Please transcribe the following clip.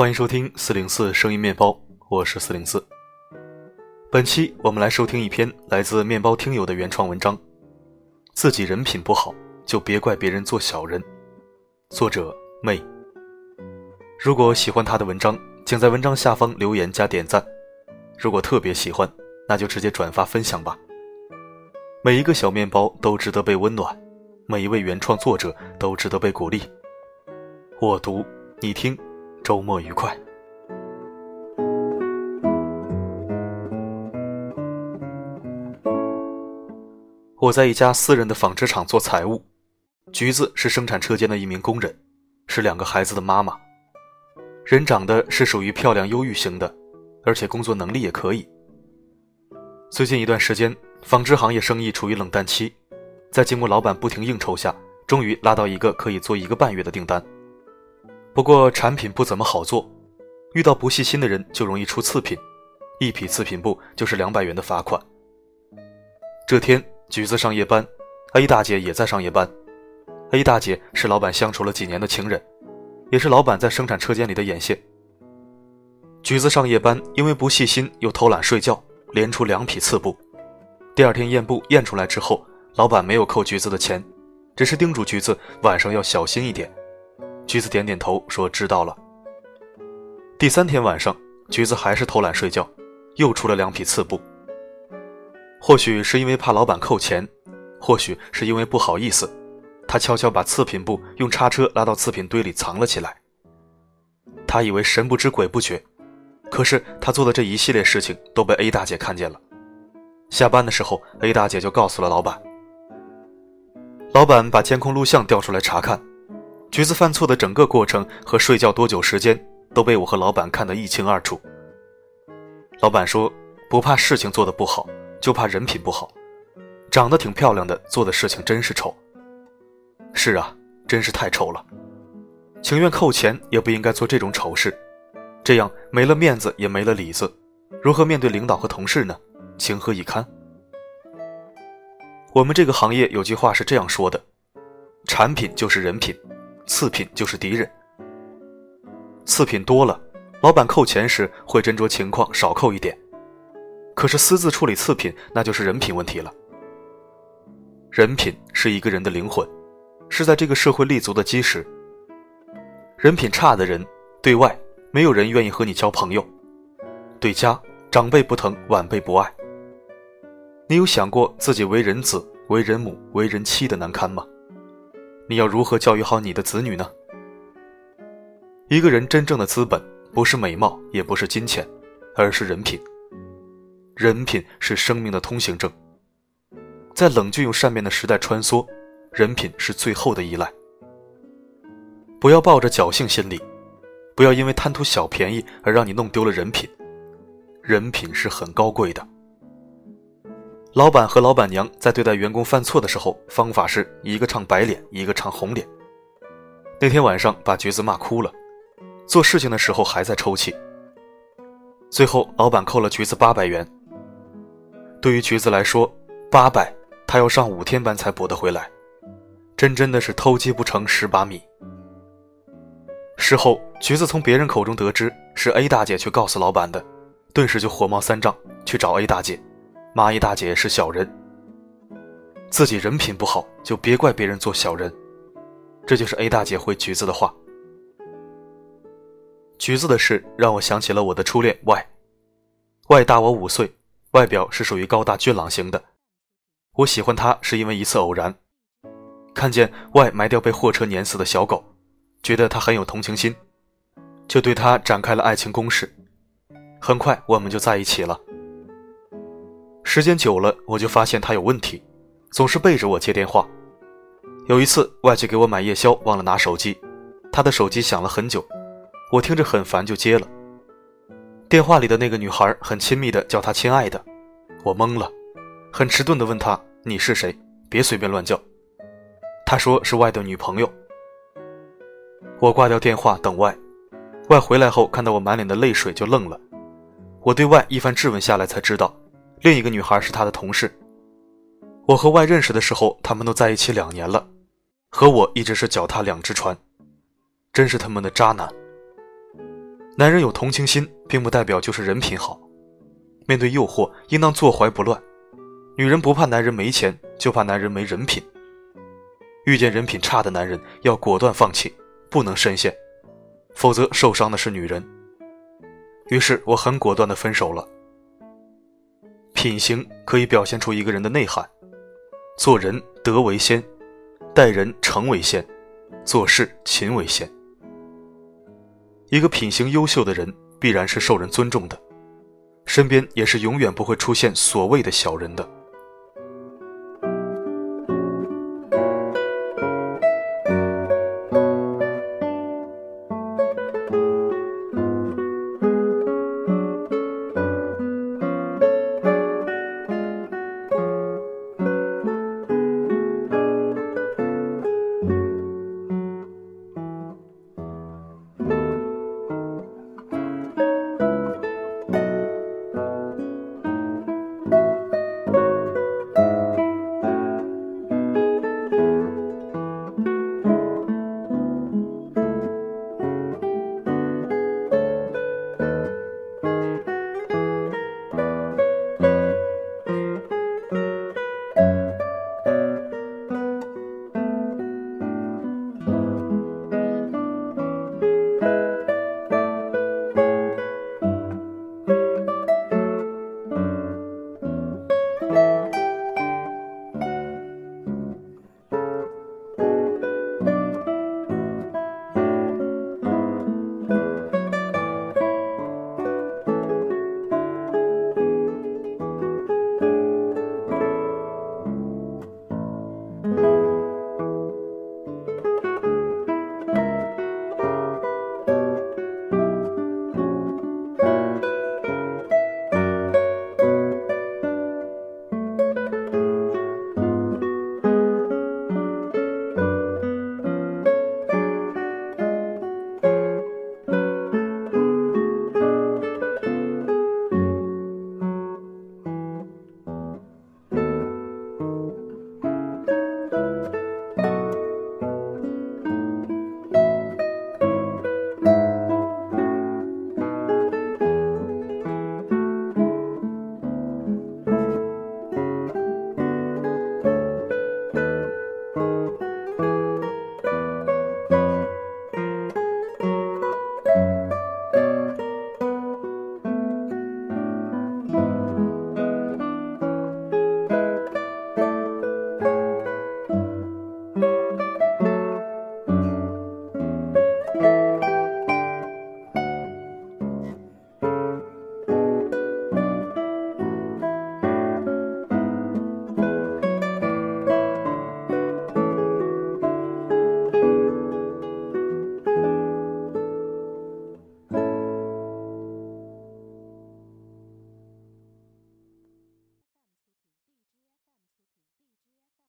欢迎收听四零四声音面包，我是四零四。本期我们来收听一篇来自面包听友的原创文章，《自己人品不好就别怪别人做小人》，作者妹。如果喜欢他的文章，请在文章下方留言加点赞；如果特别喜欢，那就直接转发分享吧。每一个小面包都值得被温暖，每一位原创作者都值得被鼓励。我读，你听，周末愉快。我在一家私人的纺织厂做财务，橘子是生产车间的一名工人，是两个孩子的妈妈。人长得是属于漂亮忧郁型的，而且工作能力也可以。最近一段时间。纺织行业生意处于冷淡期，在经过老板不停应酬下，终于拉到一个可以做一个半月的订单。不过产品不怎么好做，遇到不细心的人就容易出次品，一匹次品布就是两百元的罚款。这天，橘子上夜班，A 大姐也在上夜班。A 大姐是老板相处了几年的情人，也是老板在生产车间里的眼线。橘子上夜班，因为不细心又偷懒睡觉，连出两匹次布。第二天验布验出来之后，老板没有扣橘子的钱，只是叮嘱橘子晚上要小心一点。橘子点点头说知道了。第三天晚上，橘子还是偷懒睡觉，又出了两匹次布。或许是因为怕老板扣钱，或许是因为不好意思，他悄悄把次品布用叉车拉到次品堆里藏了起来。他以为神不知鬼不觉，可是他做的这一系列事情都被 A 大姐看见了。下班的时候，A 大姐就告诉了老板。老板把监控录像调出来查看，橘子犯错的整个过程和睡觉多久时间都被我和老板看得一清二楚。老板说：“不怕事情做得不好，就怕人品不好。长得挺漂亮的，做的事情真是丑。”是啊，真是太丑了，情愿扣钱也不应该做这种丑事，这样没了面子也没了里子，如何面对领导和同事呢？情何以堪？我们这个行业有句话是这样说的：产品就是人品，次品就是敌人。次品多了，老板扣钱时会斟酌情况少扣一点；可是私自处理次品，那就是人品问题了。人品是一个人的灵魂，是在这个社会立足的基石。人品差的人，对外没有人愿意和你交朋友，对家长辈不疼，晚辈不爱。你有想过自己为人子、为人母、为人妻的难堪吗？你要如何教育好你的子女呢？一个人真正的资本不是美貌，也不是金钱，而是人品。人品是生命的通行证。在冷峻又善变的时代穿梭，人品是最后的依赖。不要抱着侥幸心理，不要因为贪图小便宜而让你弄丢了人品。人品是很高贵的。老板和老板娘在对待员工犯错的时候，方法是一个唱白脸，一个唱红脸。那天晚上把橘子骂哭了，做事情的时候还在抽泣。最后老板扣了橘子八百元。对于橘子来说，八百他要上五天班才补得回来，真真的是偷鸡不成蚀把米。事后橘子从别人口中得知是 A 大姐去告诉老板的，顿时就火冒三丈去找 A 大姐。蚂蚁大姐是小人，自己人品不好就别怪别人做小人，这就是 A 大姐回橘子的话。橘子的事让我想起了我的初恋 Y，Y 大我五岁，外表是属于高大俊朗型的。我喜欢他是因为一次偶然，看见 Y 埋掉被货车碾死的小狗，觉得他很有同情心，就对他展开了爱情攻势。很快我们就在一起了。时间久了，我就发现他有问题，总是背着我接电话。有一次，外去给我买夜宵，忘了拿手机，他的手机响了很久，我听着很烦，就接了。电话里的那个女孩很亲密的叫他亲爱的，我懵了，很迟钝的问他你是谁？别随便乱叫。他说是外的女朋友。我挂掉电话等外，外回来后看到我满脸的泪水就愣了，我对外一番质问下来才知道。另一个女孩是他的同事。我和外认识的时候，他们都在一起两年了，和我一直是脚踏两只船，真是他们的渣男。男人有同情心，并不代表就是人品好。面对诱惑，应当坐怀不乱。女人不怕男人没钱，就怕男人没人品。遇见人品差的男人，要果断放弃，不能深陷，否则受伤的是女人。于是我很果断的分手了。品行可以表现出一个人的内涵，做人德为先，待人诚为先，做事勤为先。一个品行优秀的人，必然是受人尊重的，身边也是永远不会出现所谓的小人的。